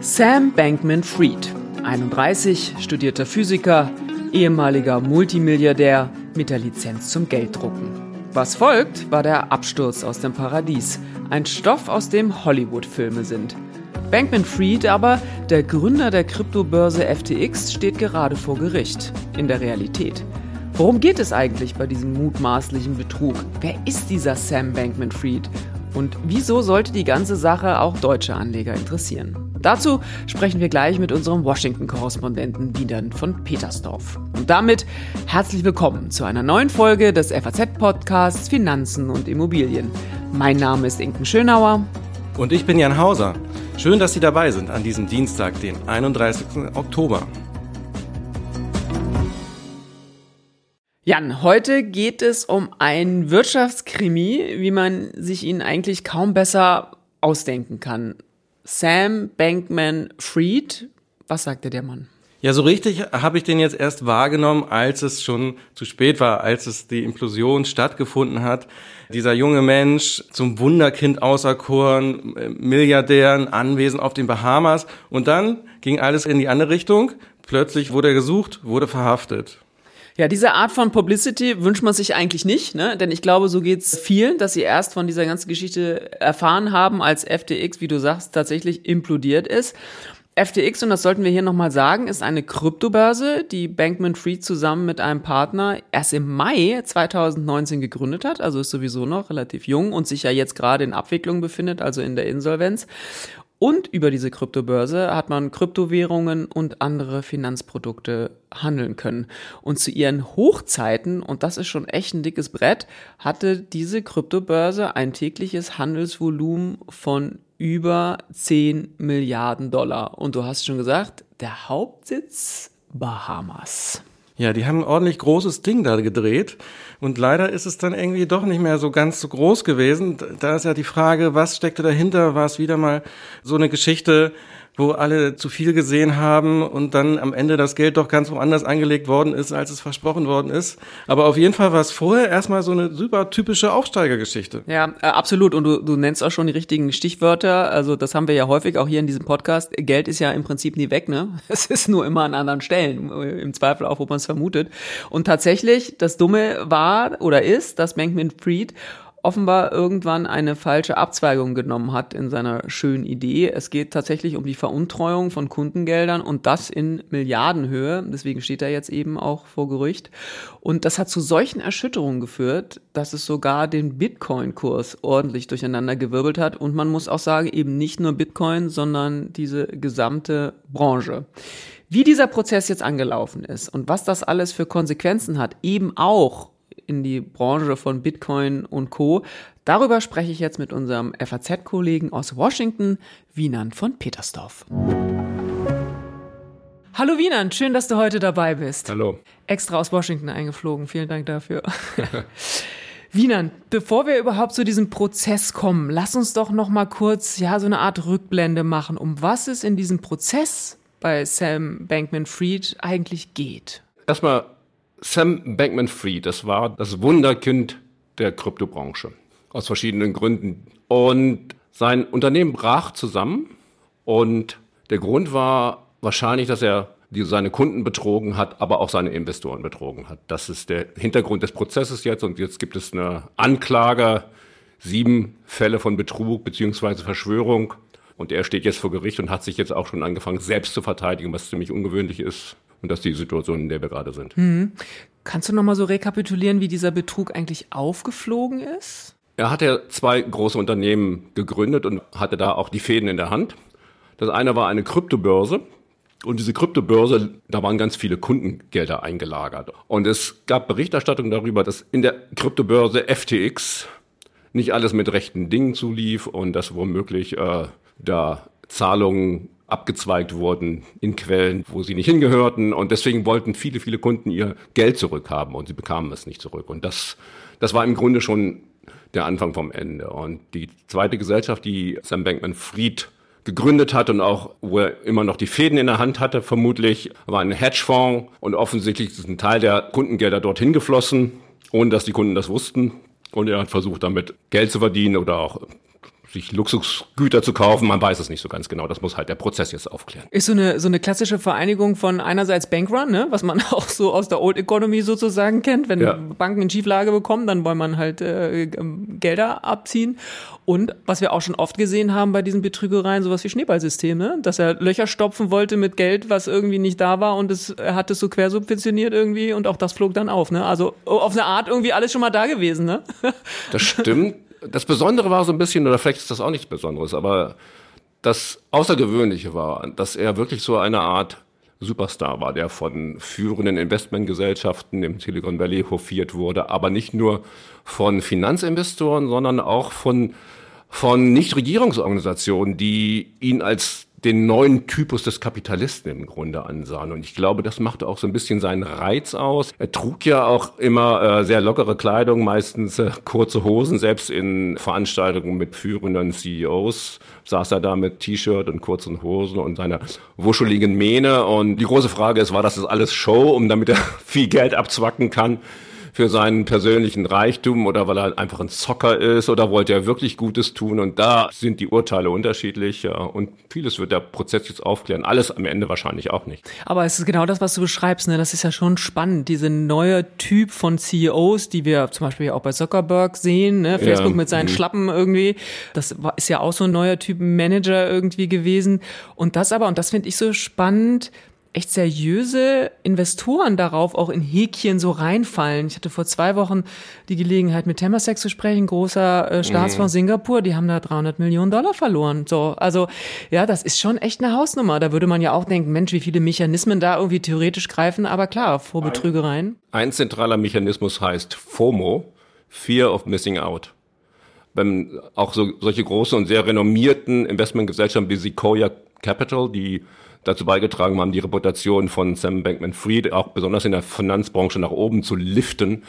Sam Bankman-Fried, 31, studierter Physiker, ehemaliger Multimilliardär mit der Lizenz zum Gelddrucken. Was folgt, war der Absturz aus dem Paradies, ein Stoff, aus dem Hollywood-Filme sind. Bankman-Fried aber, der Gründer der Kryptobörse FTX, steht gerade vor Gericht, in der Realität. Worum geht es eigentlich bei diesem mutmaßlichen Betrug? Wer ist dieser Sam Bankman-Fried? Und wieso sollte die ganze Sache auch deutsche Anleger interessieren? Dazu sprechen wir gleich mit unserem Washington-Korrespondenten Wiedern von Petersdorf. Und damit herzlich willkommen zu einer neuen Folge des FAZ-Podcasts Finanzen und Immobilien. Mein Name ist Inken Schönauer. Und ich bin Jan Hauser. Schön, dass Sie dabei sind an diesem Dienstag, den 31. Oktober. Jan, heute geht es um ein Wirtschaftskrimi, wie man sich ihn eigentlich kaum besser ausdenken kann. Sam Bankman Fried, was sagte der Mann? Ja, so richtig habe ich den jetzt erst wahrgenommen, als es schon zu spät war, als es die Implosion stattgefunden hat. Dieser junge Mensch zum Wunderkind auserkoren, Milliardären, anwesend auf den Bahamas. Und dann ging alles in die andere Richtung. Plötzlich wurde er gesucht, wurde verhaftet. Ja, diese Art von Publicity wünscht man sich eigentlich nicht, ne? denn ich glaube, so geht's vielen, dass sie erst von dieser ganzen Geschichte erfahren haben, als FTX, wie du sagst, tatsächlich implodiert ist. FTX, und das sollten wir hier nochmal sagen, ist eine Kryptobörse, die Bankman Fried zusammen mit einem Partner erst im Mai 2019 gegründet hat, also ist sowieso noch relativ jung und sich ja jetzt gerade in Abwicklung befindet, also in der Insolvenz. Und über diese Kryptobörse hat man Kryptowährungen und andere Finanzprodukte handeln können. Und zu ihren Hochzeiten, und das ist schon echt ein dickes Brett, hatte diese Kryptobörse ein tägliches Handelsvolumen von über 10 Milliarden Dollar. Und du hast schon gesagt, der Hauptsitz Bahamas. Ja, die haben ein ordentlich großes Ding da gedreht. Und leider ist es dann irgendwie doch nicht mehr so ganz so groß gewesen. Da ist ja die Frage, was steckte dahinter? War es wieder mal so eine Geschichte, wo alle zu viel gesehen haben und dann am Ende das Geld doch ganz woanders angelegt worden ist, als es versprochen worden ist. Aber auf jeden Fall war es vorher erstmal so eine super typische Aufsteigergeschichte. Ja, äh, absolut. Und du, du nennst auch schon die richtigen Stichwörter. Also das haben wir ja häufig auch hier in diesem Podcast. Geld ist ja im Prinzip nie weg, ne? Es ist nur immer an anderen Stellen. Im Zweifel auch, wo man es vermutet. Und tatsächlich, das Dumme war oder ist, dass Bankman Fried offenbar irgendwann eine falsche Abzweigung genommen hat in seiner schönen Idee. Es geht tatsächlich um die Veruntreuung von Kundengeldern und das in Milliardenhöhe. Deswegen steht er jetzt eben auch vor Gerücht. Und das hat zu solchen Erschütterungen geführt, dass es sogar den Bitcoin-Kurs ordentlich durcheinander gewirbelt hat. Und man muss auch sagen, eben nicht nur Bitcoin, sondern diese gesamte Branche. Wie dieser Prozess jetzt angelaufen ist und was das alles für Konsequenzen hat, eben auch in die Branche von Bitcoin und Co. Darüber spreche ich jetzt mit unserem FAZ-Kollegen aus Washington, Wienand von Petersdorf. Hallo Wienand, schön, dass du heute dabei bist. Hallo. Extra aus Washington eingeflogen, vielen Dank dafür. Wienand, bevor wir überhaupt zu diesem Prozess kommen, lass uns doch noch mal kurz ja so eine Art Rückblende machen, um was es in diesem Prozess bei Sam Bankman-Fried eigentlich geht. Erstmal Sam Bankman-Fried, das war das Wunderkind der Kryptobranche. Aus verschiedenen Gründen. Und sein Unternehmen brach zusammen. Und der Grund war wahrscheinlich, dass er die seine Kunden betrogen hat, aber auch seine Investoren betrogen hat. Das ist der Hintergrund des Prozesses jetzt. Und jetzt gibt es eine Anklage, sieben Fälle von Betrug beziehungsweise Verschwörung. Und er steht jetzt vor Gericht und hat sich jetzt auch schon angefangen, selbst zu verteidigen, was ziemlich ungewöhnlich ist. Und das ist die Situation, in der wir gerade sind. Mhm. Kannst du nochmal so rekapitulieren, wie dieser Betrug eigentlich aufgeflogen ist? Er hat ja zwei große Unternehmen gegründet und hatte da auch die Fäden in der Hand. Das eine war eine Kryptobörse. Und diese Kryptobörse, da waren ganz viele Kundengelder eingelagert. Und es gab Berichterstattung darüber, dass in der Kryptobörse FTX nicht alles mit rechten Dingen zulief und dass womöglich äh, da Zahlungen abgezweigt wurden in Quellen, wo sie nicht hingehörten. Und deswegen wollten viele, viele Kunden ihr Geld zurückhaben und sie bekamen es nicht zurück. Und das, das war im Grunde schon der Anfang vom Ende. Und die zweite Gesellschaft, die Sam Bankman Fried gegründet hat und auch, wo er immer noch die Fäden in der Hand hatte, vermutlich, war ein Hedgefonds und offensichtlich ist ein Teil der Kundengelder dorthin geflossen, ohne dass die Kunden das wussten. Und er hat versucht, damit Geld zu verdienen oder auch sich Luxusgüter zu kaufen. Man weiß es nicht so ganz genau. Das muss halt der Prozess jetzt aufklären. Ist so eine, so eine klassische Vereinigung von einerseits Bankrun, ne? was man auch so aus der Old Economy sozusagen kennt. Wenn ja. Banken in Schieflage bekommen, dann wollen man halt äh, Gelder abziehen. Und was wir auch schon oft gesehen haben bei diesen Betrügereien, sowas wie Schneeballsysteme, ne? dass er Löcher stopfen wollte mit Geld, was irgendwie nicht da war und es, er hat es so quersubventioniert irgendwie und auch das flog dann auf. Ne? Also auf eine Art irgendwie alles schon mal da gewesen. Ne? Das stimmt das Besondere war so ein bisschen, oder vielleicht ist das auch nichts Besonderes, aber das Außergewöhnliche war, dass er wirklich so eine Art Superstar war, der von führenden Investmentgesellschaften im Silicon Valley hofiert wurde, aber nicht nur von Finanzinvestoren, sondern auch von, von Nichtregierungsorganisationen, die ihn als den neuen Typus des Kapitalisten im Grunde ansahen. Und ich glaube, das machte auch so ein bisschen seinen Reiz aus. Er trug ja auch immer äh, sehr lockere Kleidung, meistens äh, kurze Hosen, selbst in Veranstaltungen mit führenden CEOs saß er da mit T-Shirt und kurzen Hosen und seiner wuscheligen Mähne. Und die große Frage ist, war das alles Show, um damit er viel Geld abzwacken kann? Für seinen persönlichen Reichtum oder weil er einfach ein Zocker ist oder wollte er wirklich Gutes tun. Und da sind die Urteile unterschiedlich. Ja. Und vieles wird der Prozess jetzt aufklären. Alles am Ende wahrscheinlich auch nicht. Aber es ist genau das, was du beschreibst. Ne? Das ist ja schon spannend. Diese neue Typ von CEOs, die wir zum Beispiel auch bei Zuckerberg sehen. Ne? Facebook ja. mit seinen mhm. Schlappen irgendwie. Das ist ja auch so ein neuer Typ Manager irgendwie gewesen. Und das aber, und das finde ich so spannend, echt seriöse Investoren darauf auch in Häkchen so reinfallen. Ich hatte vor zwei Wochen die Gelegenheit, mit Temasek zu sprechen, großer äh, Staatsfonds mhm. Singapur, die haben da 300 Millionen Dollar verloren. So, also ja, das ist schon echt eine Hausnummer. Da würde man ja auch denken, Mensch, wie viele Mechanismen da irgendwie theoretisch greifen, aber klar, vor Betrügereien. Ein zentraler Mechanismus heißt FOMO, Fear of Missing Out wenn auch so, solche große und sehr renommierten Investmentgesellschaften wie Sequoia Capital, die dazu beigetragen haben, die Reputation von Sam Bankman-Fried auch besonders in der Finanzbranche nach oben zu liften.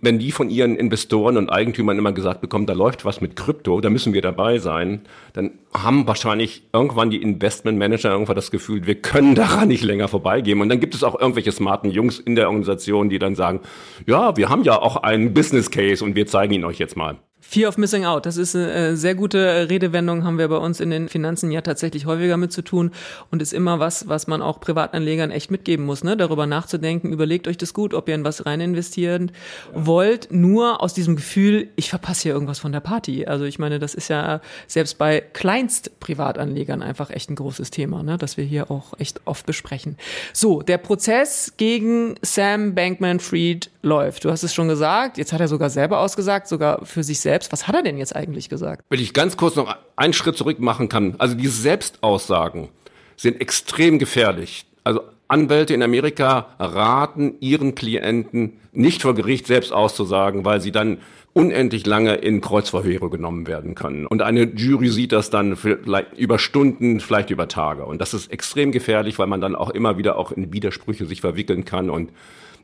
Wenn die von ihren Investoren und Eigentümern immer gesagt bekommen, da läuft was mit Krypto, da müssen wir dabei sein, dann haben wahrscheinlich irgendwann die Investmentmanager irgendwann das Gefühl, wir können daran nicht länger vorbeigehen. Und dann gibt es auch irgendwelche smarten Jungs in der Organisation, die dann sagen, ja, wir haben ja auch einen Business Case und wir zeigen ihn euch jetzt mal. Fear of Missing Out, das ist eine sehr gute Redewendung, haben wir bei uns in den Finanzen ja tatsächlich häufiger mit zu tun und ist immer was, was man auch Privatanlegern echt mitgeben muss, ne? darüber nachzudenken, überlegt euch das gut, ob ihr in was rein investieren wollt, nur aus diesem Gefühl, ich verpasse hier irgendwas von der Party. Also ich meine, das ist ja selbst bei Kleinst-Privatanlegern einfach echt ein großes Thema, ne? das wir hier auch echt oft besprechen. So, der Prozess gegen Sam Bankman-Fried läuft. Du hast es schon gesagt, jetzt hat er sogar selber ausgesagt, sogar für sich selbst. Was hat er denn jetzt eigentlich gesagt? Wenn ich ganz kurz noch einen Schritt zurück machen kann. Also diese Selbstaussagen sind extrem gefährlich. Also Anwälte in Amerika raten ihren Klienten nicht vor Gericht selbst auszusagen, weil sie dann unendlich lange in Kreuzverhöre genommen werden können. Und eine Jury sieht das dann vielleicht über Stunden, vielleicht über Tage. Und das ist extrem gefährlich, weil man dann auch immer wieder auch in Widersprüche sich verwickeln kann und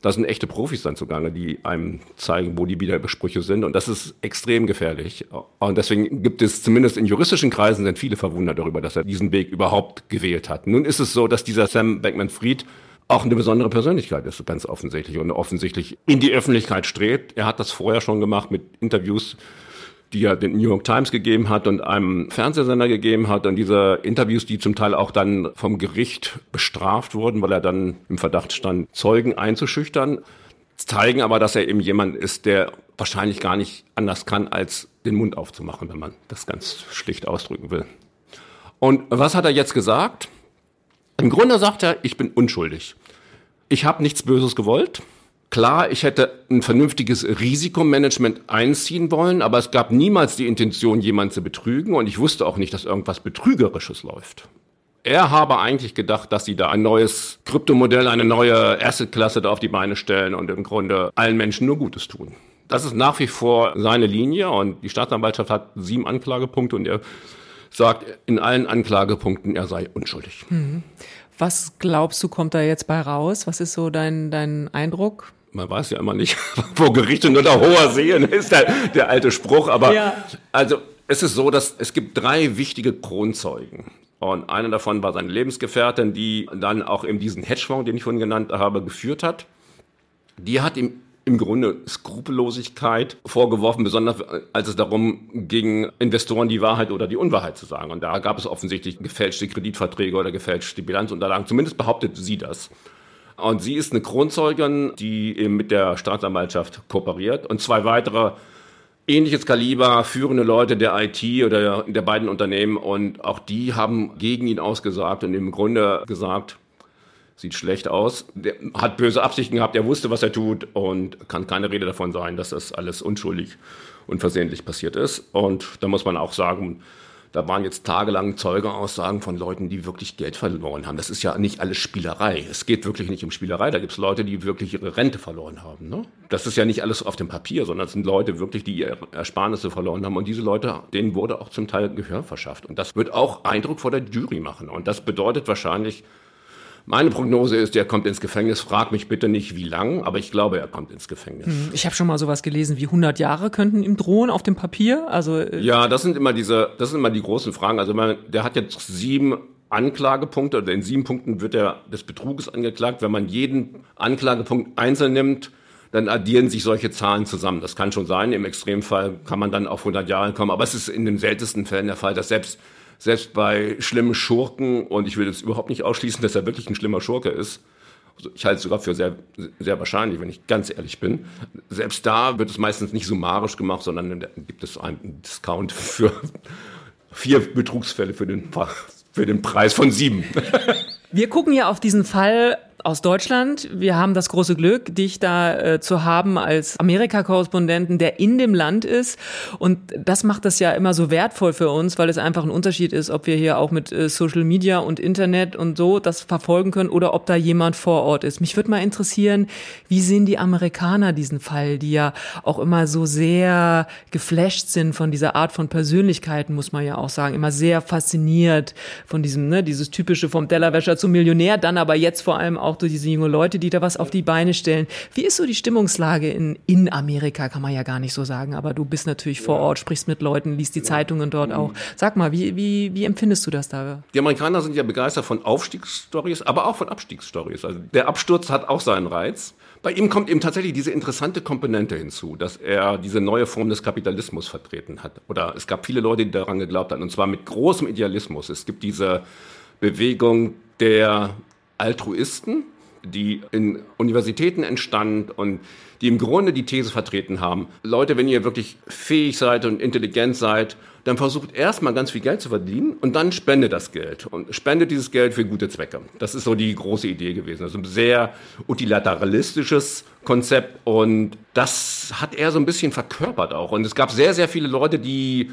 da sind echte Profis dann zugange, die einem zeigen, wo die Widersprüche sind. Und das ist extrem gefährlich. Und deswegen gibt es zumindest in juristischen Kreisen sind viele verwundert darüber, dass er diesen Weg überhaupt gewählt hat. Nun ist es so, dass dieser Sam Beckman-Fried auch eine besondere Persönlichkeit ist, ganz offensichtlich und offensichtlich in die Öffentlichkeit strebt. Er hat das vorher schon gemacht mit Interviews die er den New York Times gegeben hat und einem Fernsehsender gegeben hat und diese Interviews, die zum Teil auch dann vom Gericht bestraft wurden, weil er dann im Verdacht stand, Zeugen einzuschüchtern, zeigen aber, dass er eben jemand ist, der wahrscheinlich gar nicht anders kann, als den Mund aufzumachen, wenn man das ganz schlicht ausdrücken will. Und was hat er jetzt gesagt? Im Grunde sagt er, ich bin unschuldig. Ich habe nichts Böses gewollt. Klar, ich hätte ein vernünftiges Risikomanagement einziehen wollen, aber es gab niemals die Intention, jemanden zu betrügen und ich wusste auch nicht, dass irgendwas Betrügerisches läuft. Er habe eigentlich gedacht, dass sie da ein neues Kryptomodell, eine neue Assetklasse da auf die Beine stellen und im Grunde allen Menschen nur Gutes tun. Das ist nach wie vor seine Linie und die Staatsanwaltschaft hat sieben Anklagepunkte und er sagt in allen Anklagepunkten, er sei unschuldig. Mhm. Was glaubst du, kommt da jetzt bei raus? Was ist so dein, dein Eindruck? man weiß ja immer nicht, wo Gerichte nur der hoher sehen, ist der, der alte Spruch. Aber ja. also es ist so, dass es gibt drei wichtige Kronzeugen. Und einer davon war seine Lebensgefährtin, die dann auch eben diesen Hedgefonds, den ich vorhin genannt habe, geführt hat. Die hat ihm im Grunde Skrupellosigkeit vorgeworfen, besonders als es darum ging, Investoren die Wahrheit oder die Unwahrheit zu sagen. Und da gab es offensichtlich gefälschte Kreditverträge oder gefälschte Bilanzunterlagen. Zumindest behauptet sie das. Und sie ist eine Kronzeugin, die eben mit der Staatsanwaltschaft kooperiert. Und zwei weitere ähnliches Kaliber, führende Leute der IT oder der beiden Unternehmen. Und auch die haben gegen ihn ausgesagt und im Grunde gesagt, sieht schlecht aus, der hat böse Absichten gehabt, er wusste, was er tut und kann keine Rede davon sein, dass das alles unschuldig und versehentlich passiert ist. Und da muss man auch sagen, da waren jetzt tagelang Zeugeaussagen von Leuten, die wirklich Geld verloren haben. Das ist ja nicht alles Spielerei. Es geht wirklich nicht um Spielerei. Da gibt es Leute, die wirklich ihre Rente verloren haben. Ne? Das ist ja nicht alles auf dem Papier, sondern es sind Leute wirklich, die ihre Ersparnisse verloren haben. Und diese Leute, denen wurde auch zum Teil Gehör verschafft. Und das wird auch Eindruck vor der Jury machen. Und das bedeutet wahrscheinlich, meine Prognose ist, er kommt ins Gefängnis. Frag mich bitte nicht, wie lang, aber ich glaube, er kommt ins Gefängnis. Hm, ich habe schon mal sowas gelesen, wie 100 Jahre könnten ihm drohen auf dem Papier. Also äh ja, das sind immer diese, das sind immer die großen Fragen. Also man, der hat jetzt sieben Anklagepunkte oder in sieben Punkten wird er des Betruges angeklagt. Wenn man jeden Anklagepunkt einzeln nimmt, dann addieren sich solche Zahlen zusammen. Das kann schon sein. Im Extremfall kann man dann auf 100 Jahre kommen. Aber es ist in den seltensten Fällen der Fall, dass selbst selbst bei schlimmen Schurken, und ich will jetzt überhaupt nicht ausschließen, dass er wirklich ein schlimmer Schurke ist, also ich halte es sogar für sehr, sehr wahrscheinlich, wenn ich ganz ehrlich bin. Selbst da wird es meistens nicht summarisch gemacht, sondern gibt es einen Discount für vier Betrugsfälle für den, für den Preis von sieben. Wir gucken ja auf diesen Fall aus Deutschland. Wir haben das große Glück, dich da äh, zu haben als Amerika-Korrespondenten, der in dem Land ist. Und das macht das ja immer so wertvoll für uns, weil es einfach ein Unterschied ist, ob wir hier auch mit äh, Social Media und Internet und so das verfolgen können oder ob da jemand vor Ort ist. Mich würde mal interessieren, wie sehen die Amerikaner diesen Fall, die ja auch immer so sehr geflasht sind von dieser Art von Persönlichkeiten, muss man ja auch sagen, immer sehr fasziniert von diesem, ne, dieses typische vom Tellerwäscher zum Millionär, dann aber jetzt vor allem auch auch durch diese jungen Leute, die da was auf die Beine stellen. Wie ist so die Stimmungslage in, in Amerika, kann man ja gar nicht so sagen, aber du bist natürlich vor Ort, sprichst mit Leuten, liest die Zeitungen dort mhm. auch. Sag mal, wie, wie, wie empfindest du das da? Die Amerikaner sind ja begeistert von Aufstiegsstories, aber auch von Abstiegsstories. Also der Absturz hat auch seinen Reiz. Bei ihm kommt eben tatsächlich diese interessante Komponente hinzu, dass er diese neue Form des Kapitalismus vertreten hat. Oder es gab viele Leute, die daran geglaubt haben, und zwar mit großem Idealismus. Es gibt diese Bewegung der Altruisten, die in Universitäten entstand und die im Grunde die These vertreten haben, Leute, wenn ihr wirklich fähig seid und intelligent seid, dann versucht erstmal ganz viel Geld zu verdienen und dann spendet das Geld und spendet dieses Geld für gute Zwecke. Das ist so die große Idee gewesen. Also ein sehr utilitaristisches Konzept und das hat er so ein bisschen verkörpert auch. Und es gab sehr, sehr viele Leute, die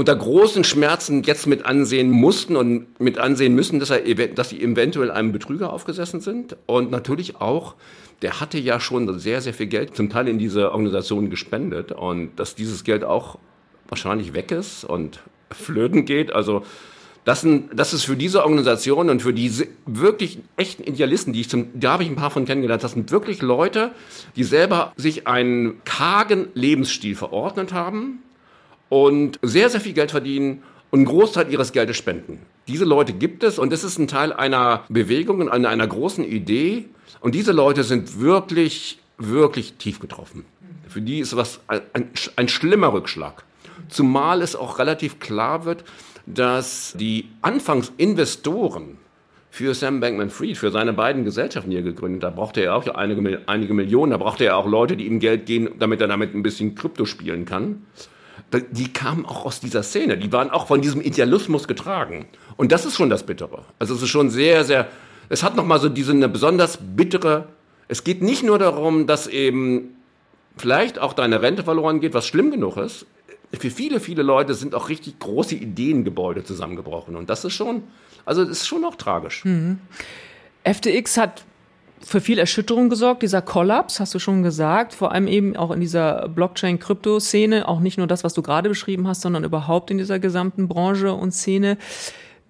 unter großen Schmerzen jetzt mit ansehen mussten und mit ansehen müssen, dass, er, dass sie eventuell einem Betrüger aufgesessen sind. Und natürlich auch, der hatte ja schon sehr, sehr viel Geld zum Teil in diese Organisation gespendet und dass dieses Geld auch wahrscheinlich weg ist und flöten geht. Also das, sind, das ist für diese Organisation und für diese wirklich echten Idealisten, die ich zum, da habe ich ein paar von kennengelernt, das sind wirklich Leute, die selber sich einen kargen Lebensstil verordnet haben, und sehr, sehr viel Geld verdienen und einen Großteil ihres Geldes spenden. Diese Leute gibt es und es ist ein Teil einer Bewegung und einer, großen Idee. Und diese Leute sind wirklich, wirklich tief getroffen. Für die ist was ein, ein, schlimmer Rückschlag. Zumal es auch relativ klar wird, dass die Anfangsinvestoren für Sam Bankman-Fried, für seine beiden Gesellschaften, die er gegründet hat, brauchte er auch einige, einige Millionen, da brauchte er auch Leute, die ihm Geld geben, damit er damit ein bisschen Krypto spielen kann die kamen auch aus dieser Szene. Die waren auch von diesem Idealismus getragen. Und das ist schon das Bittere. Also es ist schon sehr, sehr, es hat nochmal so diese eine besonders bittere, es geht nicht nur darum, dass eben vielleicht auch deine Rente verloren geht, was schlimm genug ist. Für viele, viele Leute sind auch richtig große Ideengebäude zusammengebrochen. Und das ist schon, also das ist schon auch tragisch. Mhm. FTX hat für viel Erschütterung gesorgt, dieser Kollaps, hast du schon gesagt, vor allem eben auch in dieser Blockchain-Krypto-Szene, auch nicht nur das, was du gerade beschrieben hast, sondern überhaupt in dieser gesamten Branche und Szene.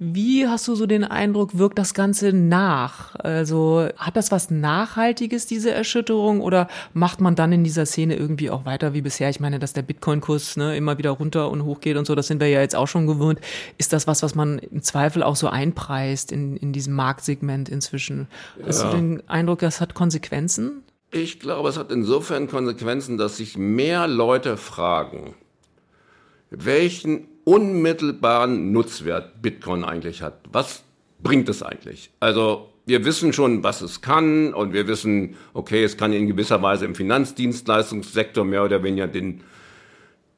Wie hast du so den Eindruck, wirkt das Ganze nach? Also hat das was Nachhaltiges, diese Erschütterung, oder macht man dann in dieser Szene irgendwie auch weiter wie bisher? Ich meine, dass der Bitcoin-Kurs ne, immer wieder runter und hoch geht und so, das sind wir ja jetzt auch schon gewöhnt. Ist das was, was man im Zweifel auch so einpreist in, in diesem Marktsegment inzwischen? Hast du den Eindruck, das hat Konsequenzen? Ich glaube, es hat insofern Konsequenzen, dass sich mehr Leute fragen, welchen unmittelbaren Nutzwert Bitcoin eigentlich hat. Was bringt es eigentlich? Also wir wissen schon, was es kann und wir wissen, okay, es kann in gewisser Weise im Finanzdienstleistungssektor mehr oder weniger den,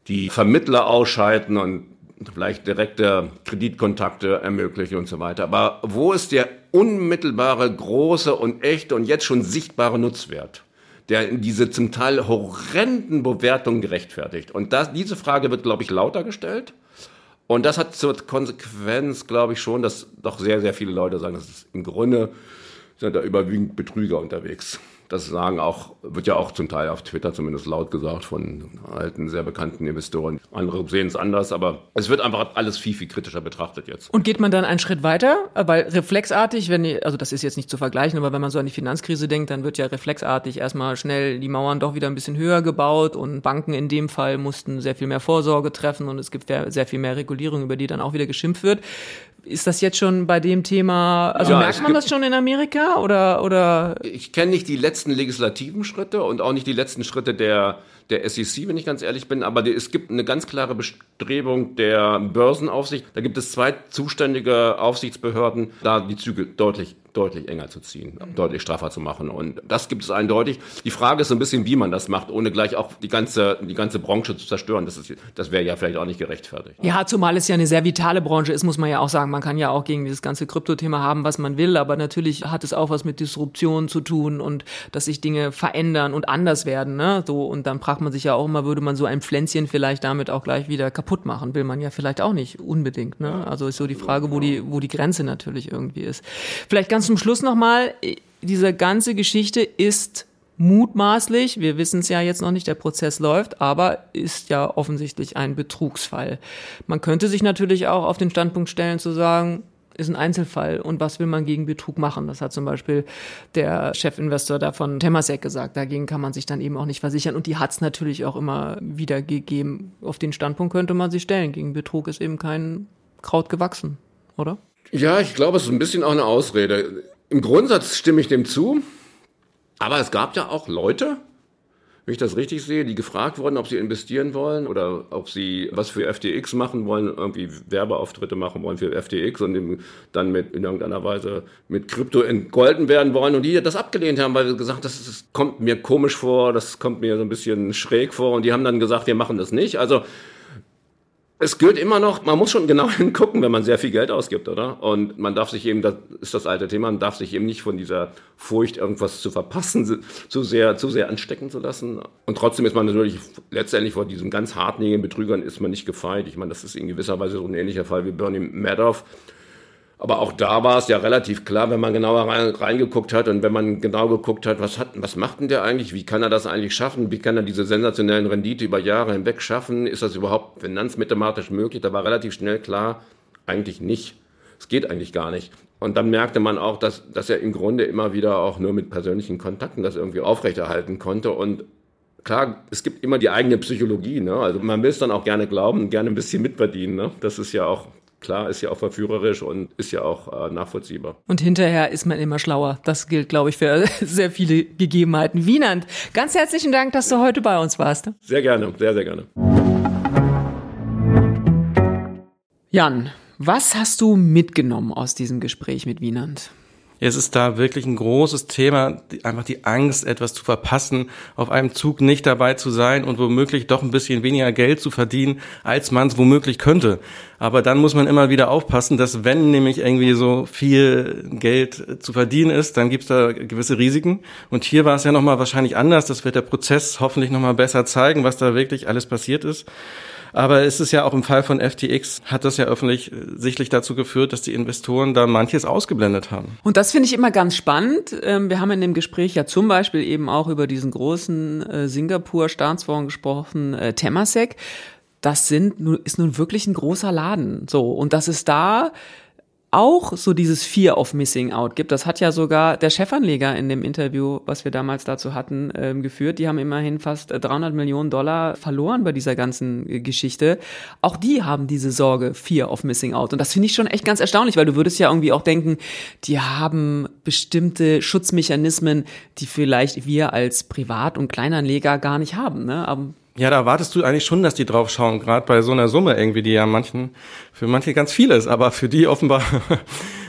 die Vermittler ausschalten und vielleicht direkte Kreditkontakte ermöglichen und so weiter. Aber wo ist der unmittelbare, große und echte und jetzt schon sichtbare Nutzwert? Der diese zum Teil horrenden Bewertungen gerechtfertigt. Und das, diese Frage wird, glaube ich, lauter gestellt. Und das hat zur Konsequenz, glaube ich, schon, dass doch sehr, sehr viele Leute sagen, dass es im Grunde sind da überwiegend Betrüger unterwegs. Das sagen auch, wird ja auch zum Teil auf Twitter zumindest laut gesagt von alten, sehr bekannten Investoren. Andere sehen es anders, aber es wird einfach alles viel, viel kritischer betrachtet jetzt. Und geht man dann einen Schritt weiter? Weil reflexartig, wenn, also das ist jetzt nicht zu vergleichen, aber wenn man so an die Finanzkrise denkt, dann wird ja reflexartig erstmal schnell die Mauern doch wieder ein bisschen höher gebaut und Banken in dem Fall mussten sehr viel mehr Vorsorge treffen und es gibt sehr viel mehr Regulierung, über die dann auch wieder geschimpft wird. Ist das jetzt schon bei dem Thema, also ja, merkt man das schon in Amerika oder, oder? Ich kenne nicht die letzten legislativen Schritte und auch nicht die letzten Schritte der, der SEC, wenn ich ganz ehrlich bin, aber es gibt eine ganz klare Bestrebung der Börsenaufsicht. Da gibt es zwei zuständige Aufsichtsbehörden, da die Züge deutlich deutlich enger zu ziehen, deutlich straffer zu machen. Und das gibt es eindeutig. Die Frage ist so ein bisschen, wie man das macht, ohne gleich auch die ganze, die ganze Branche zu zerstören. Das, ist, das wäre ja vielleicht auch nicht gerechtfertigt. Ja, zumal es ja eine sehr vitale Branche ist, muss man ja auch sagen. Man kann ja auch gegen dieses ganze Kryptothema haben, was man will, aber natürlich hat es auch was mit Disruption zu tun und dass sich Dinge verändern und anders werden. Ne? So, und dann fragt man sich ja auch immer, würde man so ein Pflänzchen vielleicht damit auch gleich wieder kaputt machen? Will man ja vielleicht auch nicht unbedingt. Ne? Also ist so die Frage, wo die, wo die Grenze natürlich irgendwie ist. Vielleicht ganz ganz zum Schluss nochmal, diese ganze Geschichte ist mutmaßlich, wir wissen es ja jetzt noch nicht, der Prozess läuft, aber ist ja offensichtlich ein Betrugsfall. Man könnte sich natürlich auch auf den Standpunkt stellen zu sagen, ist ein Einzelfall und was will man gegen Betrug machen? Das hat zum Beispiel der Chefinvestor da von Temasek gesagt. Dagegen kann man sich dann eben auch nicht versichern und die hat es natürlich auch immer wieder gegeben. Auf den Standpunkt könnte man sich stellen. Gegen Betrug ist eben kein Kraut gewachsen, oder? Ja, ich glaube, es ist ein bisschen auch eine Ausrede. Im Grundsatz stimme ich dem zu, aber es gab ja auch Leute, wenn ich das richtig sehe, die gefragt wurden, ob sie investieren wollen oder ob sie was für FTX machen wollen, irgendwie Werbeauftritte machen wollen für FTX und dann mit in irgendeiner Weise mit Krypto entgolden werden wollen und die das abgelehnt haben, weil sie gesagt, das, das kommt mir komisch vor, das kommt mir so ein bisschen schräg vor und die haben dann gesagt, wir machen das nicht. Also es gilt immer noch, man muss schon genau hingucken, wenn man sehr viel Geld ausgibt, oder? Und man darf sich eben, das ist das alte Thema, man darf sich eben nicht von dieser Furcht, irgendwas zu verpassen, zu sehr, zu sehr anstecken zu lassen. Und trotzdem ist man natürlich letztendlich vor diesen ganz hartnäckigen Betrügern ist man nicht gefeit. Ich meine, das ist in gewisser Weise so ein ähnlicher Fall wie Bernie Madoff aber auch da war es ja relativ klar, wenn man genauer rein, reingeguckt hat und wenn man genau geguckt hat, was hat, was macht denn der eigentlich? Wie kann er das eigentlich schaffen? Wie kann er diese sensationellen Rendite über Jahre hinweg schaffen? Ist das überhaupt finanzmathematisch möglich? Da war relativ schnell klar, eigentlich nicht. Es geht eigentlich gar nicht. Und dann merkte man auch, dass, dass er im Grunde immer wieder auch nur mit persönlichen Kontakten das irgendwie aufrechterhalten konnte und Klar, es gibt immer die eigene Psychologie. Ne? Also man will es dann auch gerne glauben und gerne ein bisschen mitverdienen. Ne? Das ist ja auch klar, ist ja auch verführerisch und ist ja auch äh, nachvollziehbar. Und hinterher ist man immer schlauer. Das gilt, glaube ich, für sehr viele Gegebenheiten. Wienand, ganz herzlichen Dank, dass du heute bei uns warst. Sehr gerne, sehr, sehr gerne. Jan, was hast du mitgenommen aus diesem Gespräch mit Wienand? Es ist da wirklich ein großes Thema, einfach die Angst, etwas zu verpassen, auf einem Zug nicht dabei zu sein und womöglich doch ein bisschen weniger Geld zu verdienen, als man es womöglich könnte. Aber dann muss man immer wieder aufpassen, dass wenn nämlich irgendwie so viel Geld zu verdienen ist, dann gibt es da gewisse Risiken. Und hier war es ja nochmal wahrscheinlich anders. Das wird der Prozess hoffentlich nochmal besser zeigen, was da wirklich alles passiert ist. Aber es ist ja auch im Fall von FTX, hat das ja öffentlich äh, sichtlich dazu geführt, dass die Investoren da manches ausgeblendet haben. Und das finde ich immer ganz spannend. Ähm, wir haben in dem Gespräch ja zum Beispiel eben auch über diesen großen äh, Singapur-Staatsfonds gesprochen, äh, Temasek. Das sind, ist nun wirklich ein großer Laden. So. Und das ist da auch so dieses Fear of Missing Out gibt. Das hat ja sogar der Chefanleger in dem Interview, was wir damals dazu hatten, ähm, geführt. Die haben immerhin fast 300 Millionen Dollar verloren bei dieser ganzen äh, Geschichte. Auch die haben diese Sorge Fear of Missing Out. Und das finde ich schon echt ganz erstaunlich, weil du würdest ja irgendwie auch denken, die haben bestimmte Schutzmechanismen, die vielleicht wir als Privat- und Kleinanleger gar nicht haben. Ne? Aber ja, da erwartest du eigentlich schon, dass die drauf schauen, gerade bei so einer Summe irgendwie, die ja manchen, für manche ganz viel ist, aber für die offenbar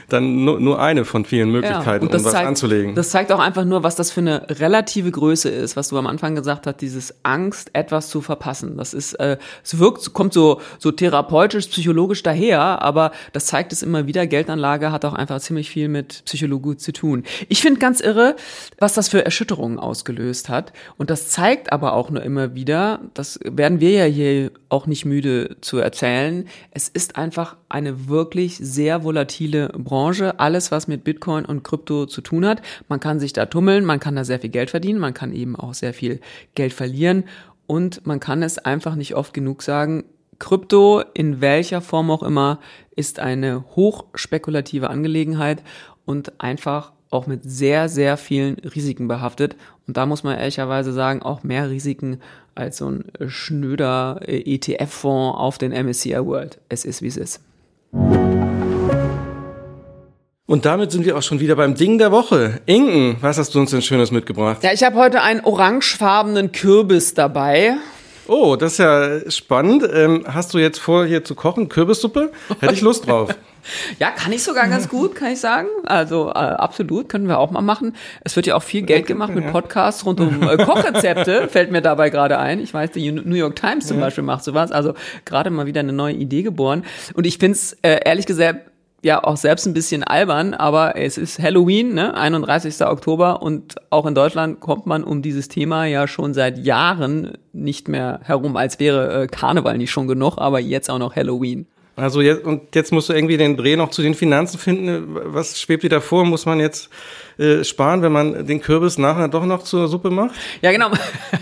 dann nur, nur eine von vielen Möglichkeiten, ja, um was zeigt, anzulegen. Das zeigt auch einfach nur, was das für eine relative Größe ist, was du am Anfang gesagt hast, dieses Angst, etwas zu verpassen. Das ist, äh, es wirkt, kommt so, so therapeutisch, psychologisch daher, aber das zeigt es immer wieder. Geldanlage hat auch einfach ziemlich viel mit Psychologie zu tun. Ich finde ganz irre, was das für Erschütterungen ausgelöst hat. Und das zeigt aber auch nur immer wieder, das werden wir ja hier auch nicht müde zu erzählen. Es ist einfach eine wirklich sehr volatile Branche. Alles, was mit Bitcoin und Krypto zu tun hat. Man kann sich da tummeln, man kann da sehr viel Geld verdienen, man kann eben auch sehr viel Geld verlieren. Und man kann es einfach nicht oft genug sagen, Krypto in welcher Form auch immer ist eine hochspekulative Angelegenheit und einfach auch mit sehr, sehr vielen Risiken behaftet. Und da muss man ehrlicherweise sagen, auch mehr Risiken als so ein schnöder ETF-Fonds auf den MSCI World. Es ist, wie es ist. Und damit sind wir auch schon wieder beim Ding der Woche. Inken, was hast du uns denn Schönes mitgebracht? Ja, ich habe heute einen orangefarbenen Kürbis dabei. Oh, das ist ja spannend. Ähm, hast du jetzt vor, hier zu kochen? Kürbissuppe? Hätte ich Lust drauf. Ja, kann ich sogar ganz gut, kann ich sagen. Also äh, absolut, können wir auch mal machen. Es wird ja auch viel Geld gemacht mit Podcasts rund um äh, Kochrezepte, fällt mir dabei gerade ein. Ich weiß, die New York Times zum. Beispiel macht sowas. Also gerade mal wieder eine neue Idee geboren. Und ich find's äh, ehrlich gesagt ja auch selbst ein bisschen albern, aber es ist Halloween, ne? 31. Oktober und auch in Deutschland kommt man um dieses Thema ja schon seit Jahren nicht mehr herum, als wäre äh, Karneval nicht schon genug, aber jetzt auch noch Halloween. Also jetzt, und jetzt musst du irgendwie den Dreh noch zu den Finanzen finden. Was schwebt dir da vor? Muss man jetzt äh, sparen, wenn man den Kürbis nachher doch noch zur Suppe macht? Ja, genau.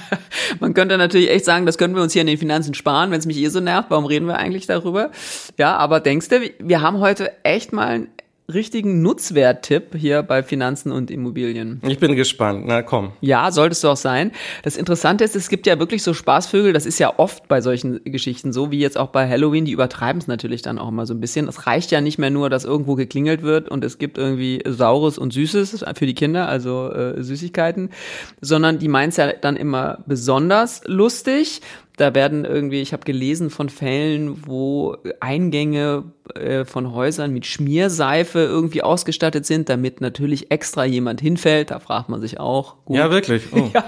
man könnte natürlich echt sagen, das können wir uns hier in den Finanzen sparen, wenn es mich eh so nervt. Warum reden wir eigentlich darüber? Ja, aber denkst du, wir haben heute echt mal ein richtigen Nutzwerttipp hier bei Finanzen und Immobilien. Ich bin gespannt. Na komm. Ja, solltest du auch sein. Das Interessante ist, es gibt ja wirklich so Spaßvögel. Das ist ja oft bei solchen Geschichten so, wie jetzt auch bei Halloween. Die übertreiben es natürlich dann auch immer so ein bisschen. Es reicht ja nicht mehr nur, dass irgendwo geklingelt wird und es gibt irgendwie Saures und Süßes für die Kinder, also äh, Süßigkeiten, sondern die meint es ja dann immer besonders lustig da werden irgendwie, ich habe gelesen von Fällen, wo Eingänge äh, von Häusern mit Schmierseife irgendwie ausgestattet sind, damit natürlich extra jemand hinfällt. Da fragt man sich auch. Gut. Ja, wirklich. Oh. ja,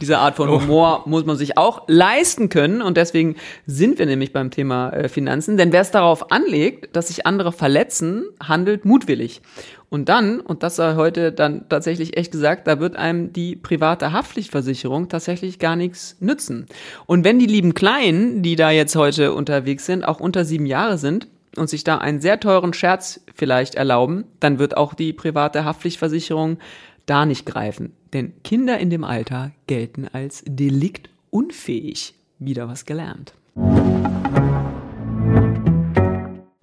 diese Art von Humor oh. muss man sich auch leisten können. Und deswegen sind wir nämlich beim Thema äh, Finanzen. Denn wer es darauf anlegt, dass sich andere verletzen, handelt mutwillig. Und dann, und das sei heute dann tatsächlich echt gesagt, da wird einem die private Haftpflichtversicherung tatsächlich gar nichts nützen. Und wenn die lieben Kleinen, die da jetzt heute unterwegs sind, auch unter sieben Jahre sind, und sich da einen sehr teuren Scherz vielleicht erlauben, dann wird auch die private Haftpflichtversicherung da nicht greifen. Denn Kinder in dem Alter gelten als deliktunfähig. Wieder was gelernt.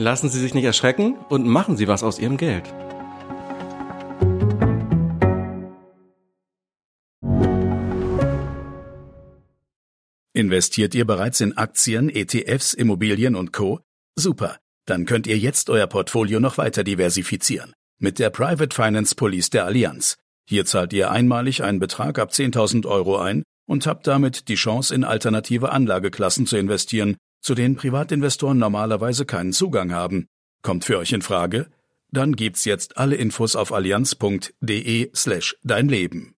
Lassen Sie sich nicht erschrecken und machen Sie was aus Ihrem Geld. Investiert ihr bereits in Aktien, ETFs, Immobilien und Co? Super, dann könnt ihr jetzt euer Portfolio noch weiter diversifizieren mit der Private Finance Police der Allianz. Hier zahlt ihr einmalig einen Betrag ab 10.000 Euro ein und habt damit die Chance, in alternative Anlageklassen zu investieren, zu denen Privatinvestoren normalerweise keinen Zugang haben. Kommt für euch in Frage? Dann gibt's jetzt alle Infos auf allianz.de slash dein Leben.